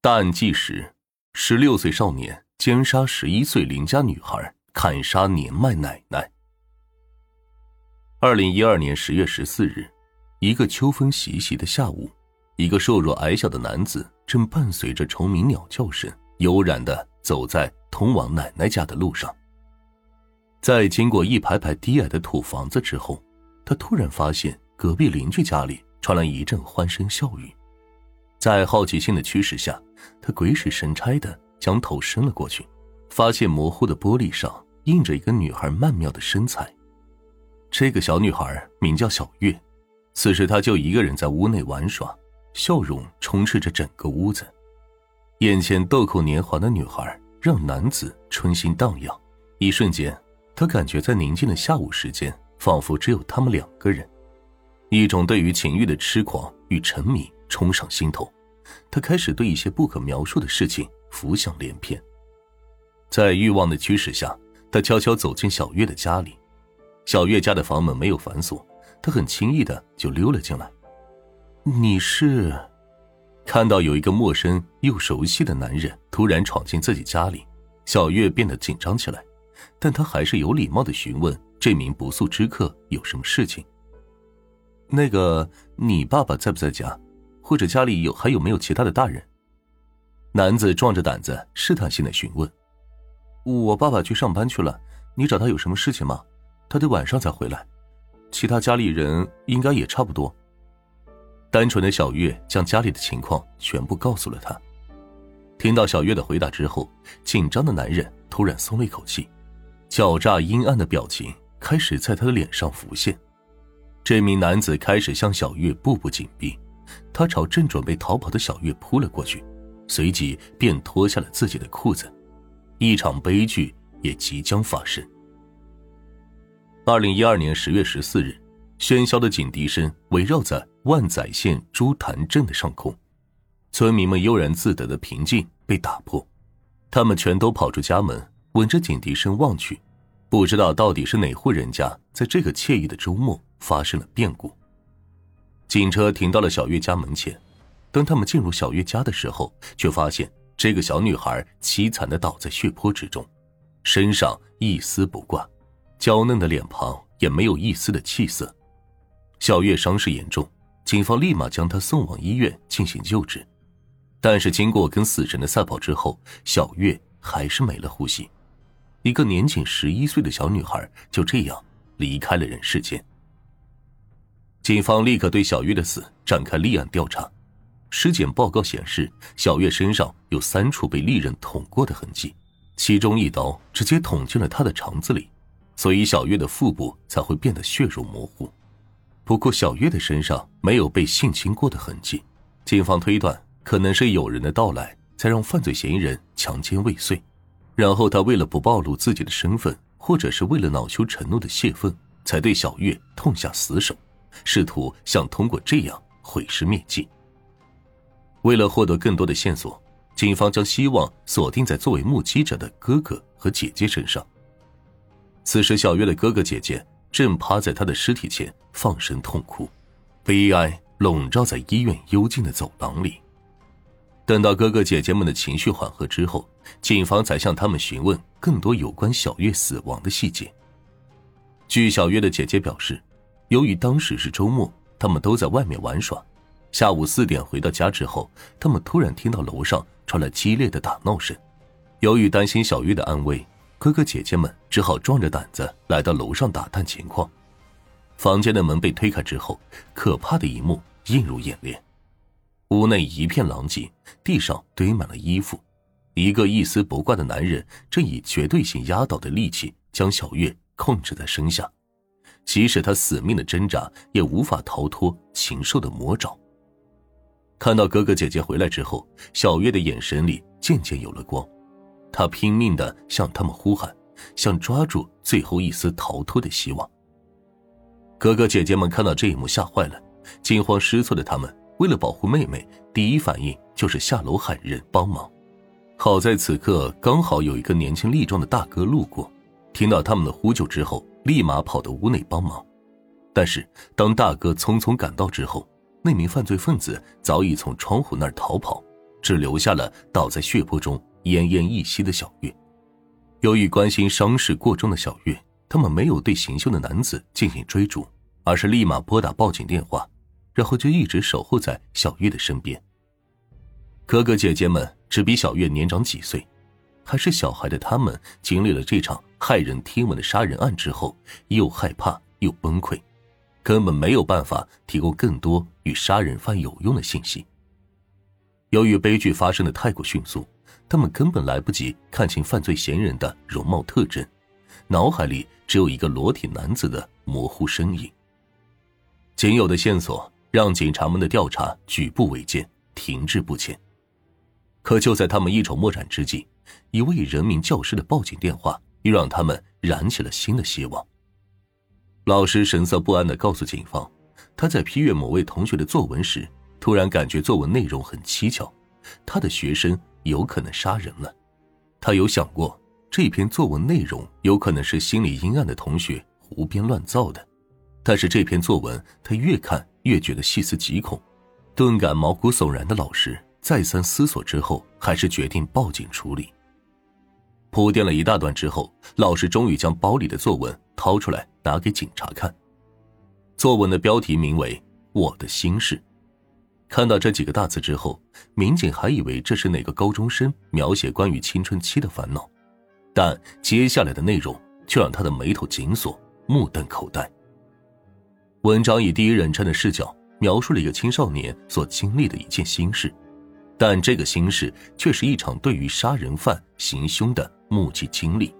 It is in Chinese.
大案纪实：十六岁少年奸杀十一岁邻家女孩，砍杀年迈奶奶。二零一二年十月十四日，一个秋风习习的下午，一个瘦弱矮小的男子正伴随着虫鸣鸟叫声，悠然的走在通往奶奶家的路上。在经过一排排低矮的土房子之后，他突然发现隔壁邻居家里传来一阵欢声笑语。在好奇心的驱使下，他鬼使神差的将头伸了过去，发现模糊的玻璃上印着一个女孩曼妙的身材。这个小女孩名叫小月，此时她就一个人在屋内玩耍，笑容充斥着整个屋子。眼前豆蔻年华的女孩让男子春心荡漾，一瞬间，他感觉在宁静的下午时间，仿佛只有他们两个人。一种对于情欲的痴狂与沉迷。冲上心头，他开始对一些不可描述的事情浮想联翩。在欲望的驱使下，他悄悄走进小月的家里。小月家的房门没有反锁，他很轻易的就溜了进来。你是？看到有一个陌生又熟悉的男人突然闯进自己家里，小月变得紧张起来，但她还是有礼貌的询问这名不速之客有什么事情。那个，你爸爸在不在家？或者家里有还有没有其他的大人？男子壮着胆子试探性的询问：“我爸爸去上班去了，你找他有什么事情吗？他得晚上才回来，其他家里人应该也差不多。”单纯的小月将家里的情况全部告诉了他。听到小月的回答之后，紧张的男人突然松了一口气，狡诈阴暗的表情开始在他的脸上浮现。这名男子开始向小月步步紧逼。他朝正准备逃跑的小月扑了过去，随即便脱下了自己的裤子。一场悲剧也即将发生。二零一二年十月十四日，喧嚣的警笛声围绕在万载县朱潭镇的上空，村民们悠然自得的平静被打破。他们全都跑出家门，闻着警笛声望去，不知道到底是哪户人家在这个惬意的周末发生了变故。警车停到了小月家门前，当他们进入小月家的时候，却发现这个小女孩凄惨的倒在血泊之中，身上一丝不挂，娇嫩的脸庞也没有一丝的气色。小月伤势严重，警方立马将她送往医院进行救治，但是经过跟死神的赛跑之后，小月还是没了呼吸，一个年仅十一岁的小女孩就这样离开了人世间。警方立刻对小月的死展开立案调查，尸检报告显示，小月身上有三处被利刃捅过的痕迹，其中一刀直接捅进了她的肠子里，所以小月的腹部才会变得血肉模糊。不过，小月的身上没有被性侵过的痕迹，警方推断可能是有人的到来才让犯罪嫌疑人强奸未遂，然后他为了不暴露自己的身份，或者是为了恼羞成怒的泄愤，才对小月痛下死手。试图想通过这样毁尸灭迹。为了获得更多的线索，警方将希望锁定在作为目击者的哥哥和姐姐身上。此时，小月的哥哥姐姐正趴在他的尸体前放声痛哭，悲哀笼罩在医院幽静的走廊里。等到哥哥姐姐们的情绪缓和之后，警方才向他们询问更多有关小月死亡的细节。据小月的姐姐表示。由于当时是周末，他们都在外面玩耍。下午四点回到家之后，他们突然听到楼上传来激烈的打闹声。由于担心小月的安危，哥哥姐姐们只好壮着胆子来到楼上打探情况。房间的门被推开之后，可怕的一幕映入眼帘：屋内一片狼藉，地上堆满了衣服，一个一丝不挂的男人正以绝对性压倒的力气将小月控制在身下。即使他死命的挣扎，也无法逃脱禽兽的魔爪。看到哥哥姐姐回来之后，小月的眼神里渐渐有了光，她拼命的向他们呼喊，想抓住最后一丝逃脱的希望。哥哥姐姐们看到这一幕，吓坏了，惊慌失措的他们为了保护妹妹，第一反应就是下楼喊人帮忙。好在此刻刚好有一个年轻力壮的大哥路过，听到他们的呼救之后。立马跑到屋内帮忙，但是当大哥匆匆赶到之后，那名犯罪分子早已从窗户那儿逃跑，只留下了倒在血泊中奄奄一息的小月。由于关心伤势过重的小月，他们没有对行凶的男子进行追逐，而是立马拨打报警电话，然后就一直守候在小月的身边。哥哥姐姐们只比小月年长几岁，还是小孩的他们，经历了这场骇人听闻的杀人案之后，又害怕又崩溃，根本没有办法提供更多与杀人犯有用的信息。由于悲剧发生的太过迅速，他们根本来不及看清犯罪嫌疑人的容貌特征，脑海里只有一个裸体男子的模糊身影。仅有的线索让警察们的调查举步维艰，停滞不前。可就在他们一筹莫展之际，一位人民教师的报警电话又让他们燃起了新的希望。老师神色不安的告诉警方，他在批阅某位同学的作文时，突然感觉作文内容很蹊跷，他的学生有可能杀人了。他有想过，这篇作文内容有可能是心理阴暗的同学胡编乱造的，但是这篇作文他越看越觉得细思极恐，顿感毛骨悚然的老师。再三思索之后，还是决定报警处理。铺垫了一大段之后，老师终于将包里的作文掏出来，拿给警察看。作文的标题名为《我的心事》。看到这几个大字之后，民警还以为这是哪个高中生描写关于青春期的烦恼，但接下来的内容却让他的眉头紧锁，目瞪口呆。文章以第一人称的视角描述了一个青少年所经历的一件心事。但这个心事却是一场对于杀人犯行凶的目击经历。